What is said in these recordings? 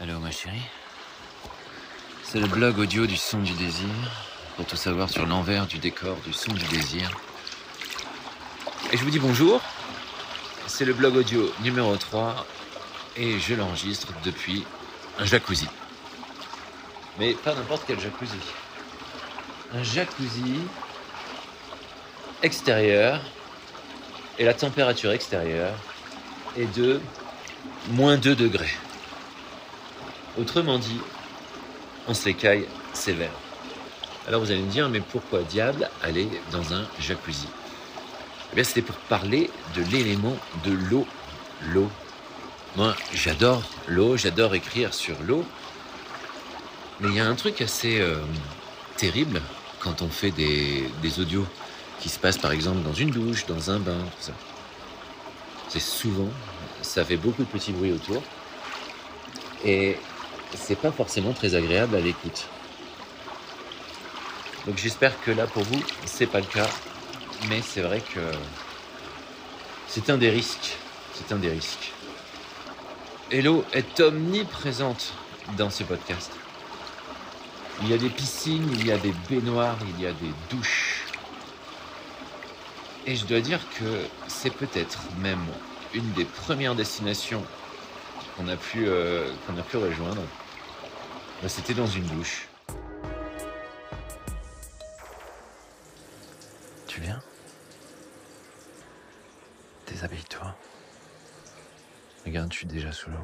Allô ma chérie C'est le blog audio du son du désir, pour tout savoir sur l'envers du décor du son du désir. Et je vous dis bonjour, c'est le blog audio numéro 3 et je l'enregistre depuis un jacuzzi. Mais pas n'importe quel jacuzzi. Un jacuzzi extérieur et la température extérieure est de moins 2 degrés. Autrement dit, on s'écaille sévère. Alors vous allez me dire, mais pourquoi diable aller dans un jacuzzi? Eh bien, c'était pour parler de l'élément de l'eau. L'eau. Moi, j'adore l'eau, j'adore écrire sur l'eau. Mais il y a un truc assez euh, terrible quand on fait des, des audios qui se passent par exemple dans une douche, dans un bain, tout ça. C'est souvent, ça fait beaucoup de petits bruits autour. Et c'est pas forcément très agréable à l'écoute. Donc j'espère que là pour vous, c'est pas le cas. Mais c'est vrai que c'est un des risques. C'est un des risques. L'eau est omniprésente dans ce podcast. Il y a des piscines, il y a des baignoires, il y a des douches. Et je dois dire que c'est peut-être même une des premières destinations qu'on a pu, euh, qu'on a pu rejoindre. Bah, C'était dans une douche. Tu viens? Déshabille-toi. Regarde, je suis déjà sous l'eau.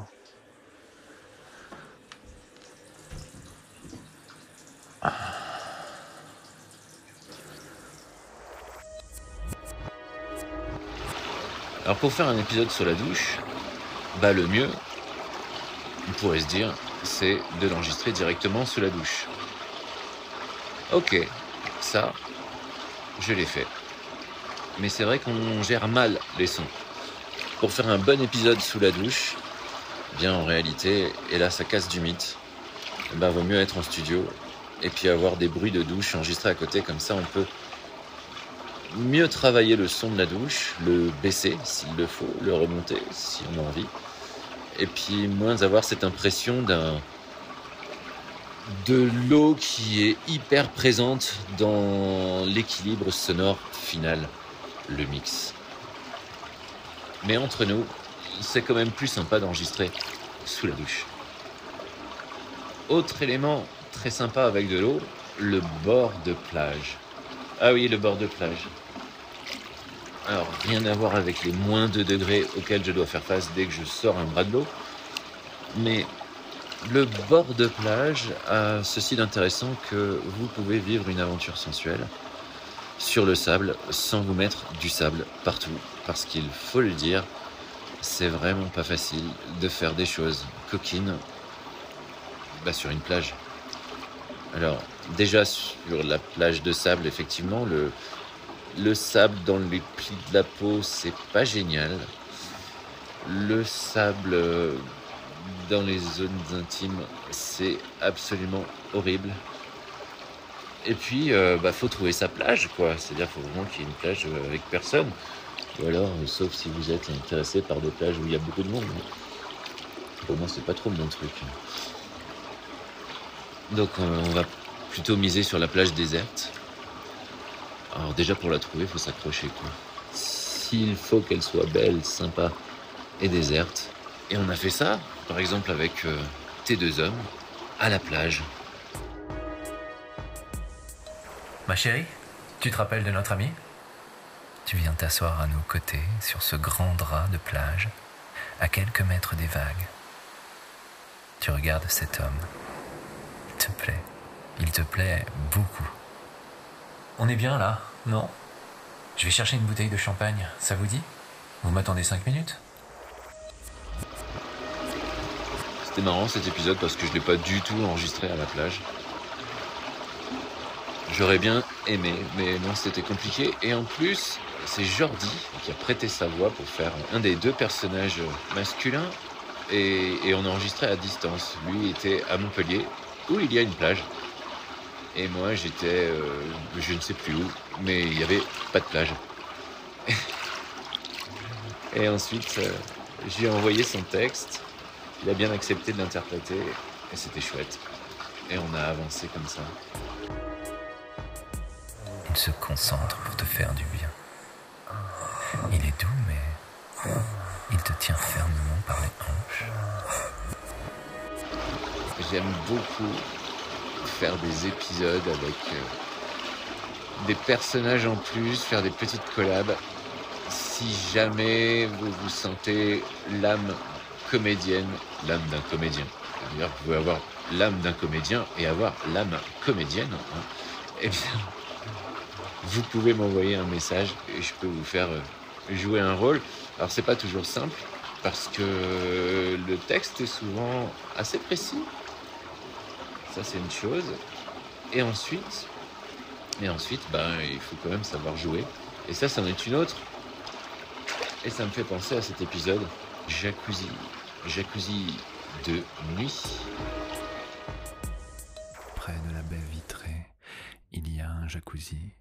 Alors pour faire un épisode sur la douche, bah le mieux, on pourrait se dire, c'est de l'enregistrer directement sous la douche. Ok, ça, je l'ai fait. Mais c'est vrai qu'on gère mal les sons. Pour faire un bon épisode sous la douche, bien en réalité, et là ça casse du mythe, bah vaut mieux être en studio et puis avoir des bruits de douche enregistrés à côté, comme ça on peut mieux travailler le son de la douche, le baisser s'il le faut, le remonter si on a envie, et puis moins avoir cette impression d'un de l'eau qui est hyper présente dans l'équilibre sonore final, le mix. Mais entre nous, c'est quand même plus sympa d'enregistrer sous la douche. Autre élément très sympa avec de l'eau, le bord de plage. Ah oui, le bord de plage. Alors, rien à voir avec les moins 2 degrés auxquels je dois faire face dès que je sors un bras de l'eau. Mais le bord de plage a ceci d'intéressant que vous pouvez vivre une aventure sensuelle sur le sable sans vous mettre du sable partout. Parce qu'il faut le dire, c'est vraiment pas facile de faire des choses coquines bah, sur une plage. Alors, déjà sur la plage de sable, effectivement, le, le sable dans les plis de la peau, c'est pas génial. Le sable euh, dans les zones intimes, c'est absolument horrible. Et puis, euh, bah, faut trouver sa plage, quoi. C'est-à-dire, faut vraiment qu'il y ait une plage euh, avec personne. Ou alors, sauf si vous êtes intéressé par des plages où il y a beaucoup de monde. Pour moi, c'est pas trop mon truc. Donc, on va plutôt miser sur la plage déserte. Alors, déjà, pour la trouver, il faut s'accrocher, quoi. S'il faut qu'elle soit belle, sympa et déserte. Et on a fait ça, par exemple, avec euh, tes deux hommes, à la plage. Ma chérie, tu te rappelles de notre ami? Tu viens t'asseoir à nos côtés sur ce grand drap de plage, à quelques mètres des vagues. Tu regardes cet homme. Il te plaît. Il te plaît beaucoup. On est bien là, non? Je vais chercher une bouteille de champagne, ça vous dit? Vous m'attendez cinq minutes? C'était marrant cet épisode parce que je l'ai pas du tout enregistré à la plage. J'aurais bien aimé, mais non, c'était compliqué. Et en plus, c'est Jordi qui a prêté sa voix pour faire un des deux personnages masculins. Et, et on a enregistré à distance. Lui était à Montpellier, où il y a une plage. Et moi, j'étais, euh, je ne sais plus où, mais il n'y avait pas de plage. Et ensuite, euh, j'ai envoyé son texte. il a bien accepté de l'interpréter et c'était chouette. Et on a avancé comme ça. Il se concentre pour te faire du bien. Il est doux, mais il te tient fermement par les hanches. J'aime beaucoup faire des épisodes avec euh, des personnages en plus, faire des petites collabs. Si jamais vous vous sentez l'âme comédienne, l'âme d'un comédien, c'est-à-dire vous pouvez avoir l'âme d'un comédien et avoir l'âme comédienne, hein, eh bien, vous pouvez m'envoyer un message et je peux vous faire euh, jouer un rôle. Alors c'est pas toujours simple parce que le texte est souvent assez précis. Ça c'est une chose. Et ensuite, et ensuite, ben, il faut quand même savoir jouer. Et ça, c'en est une autre. Et ça me fait penser à cet épisode Jacuzzi. Jacuzzi de nuit. Près de la baie vitrée, il y a un jacuzzi.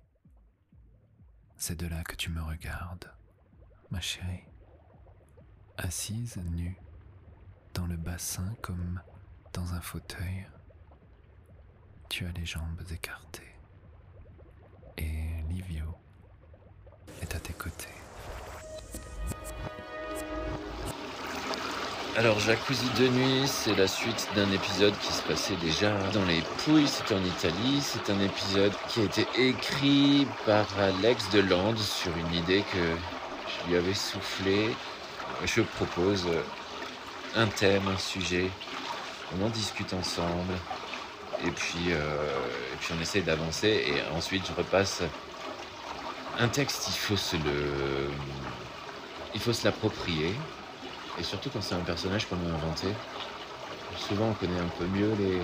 C'est de là que tu me regardes, ma chérie. Assise nue, dans le bassin comme dans un fauteuil. Tu as les jambes écartées. Et Livio est à tes côtés. Alors Jacuzzi de nuit, c'est la suite d'un épisode qui se passait déjà dans les Pouilles, c'est en Italie. C'est un épisode qui a été écrit par Alex Deland sur une idée que je lui avais soufflé. Je propose un thème, un sujet, on en discute ensemble. Et puis, euh, puis on essaie d'avancer et ensuite je repasse un texte, il faut se le, il faut se l'approprier. Et surtout quand c'est un personnage qu'on a inventé, souvent on connaît un peu mieux les,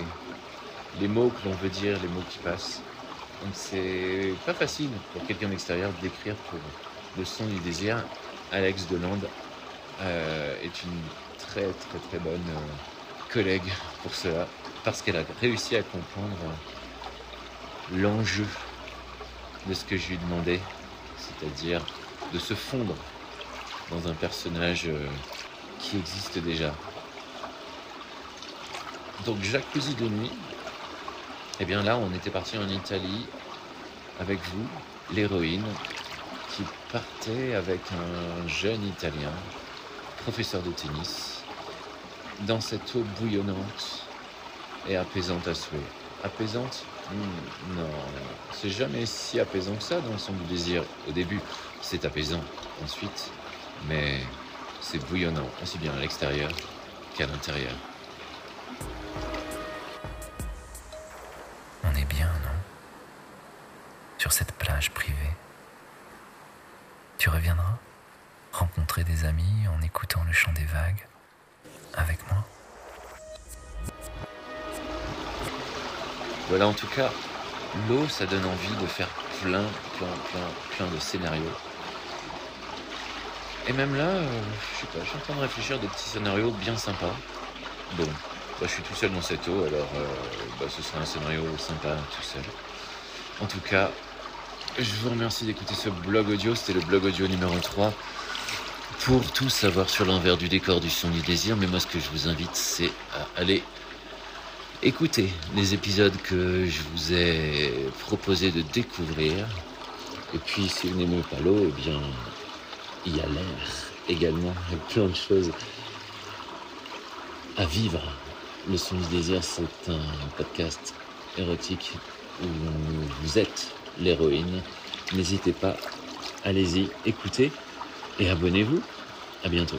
les mots que l'on veut dire, les mots qui passent. Donc c'est pas facile pour quelqu'un d'extérieur de décrire pour le son du désir. Alex Delande euh, est une très très très bonne euh, collègue pour cela, parce qu'elle a réussi à comprendre l'enjeu de ce que je lui demandais, c'est-à-dire de se fondre dans un personnage euh, qui existe déjà. Donc Jacuzzi de nuit, et bien là on était parti en Italie avec vous, l'héroïne, qui partait avec un jeune Italien, professeur de tennis, dans cette eau bouillonnante et apaisante à souhait. Apaisante? Hmm, Non, c'est jamais si apaisant que ça dans le son du désir. Au début, c'est apaisant. Ensuite, mais c'est bouillonnant, aussi bien à l'extérieur qu'à l'intérieur. On est bien, non? Sur cette plage privée. Tu reviendras? Rencontrer des amis en écoutant le chant des vagues? Avec moi? Voilà, en tout cas, l'eau, ça donne envie de faire plein, plein, plein, plein de scénarios. Et même là, euh, je sais pas, je suis en train de réfléchir à des petits scénarios bien sympas. Bon, bah, je suis tout seul dans cette eau, alors euh, bah, ce sera un scénario sympa tout seul. En tout cas, je vous remercie d'écouter ce blog audio. C'était le blog audio numéro 3. Pour tout savoir sur l'envers du décor du son du désir, mais moi ce que je vous invite, c'est à aller écouter les épisodes que je vous ai proposé de découvrir. Et puis si vous n'aimez pas l'eau, eh bien, il y a l'air également. Il y a plein de choses à vivre. Le son du désir, c'est un podcast érotique où vous êtes l'héroïne. N'hésitez pas, allez-y, écoutez et abonnez-vous. À bientôt.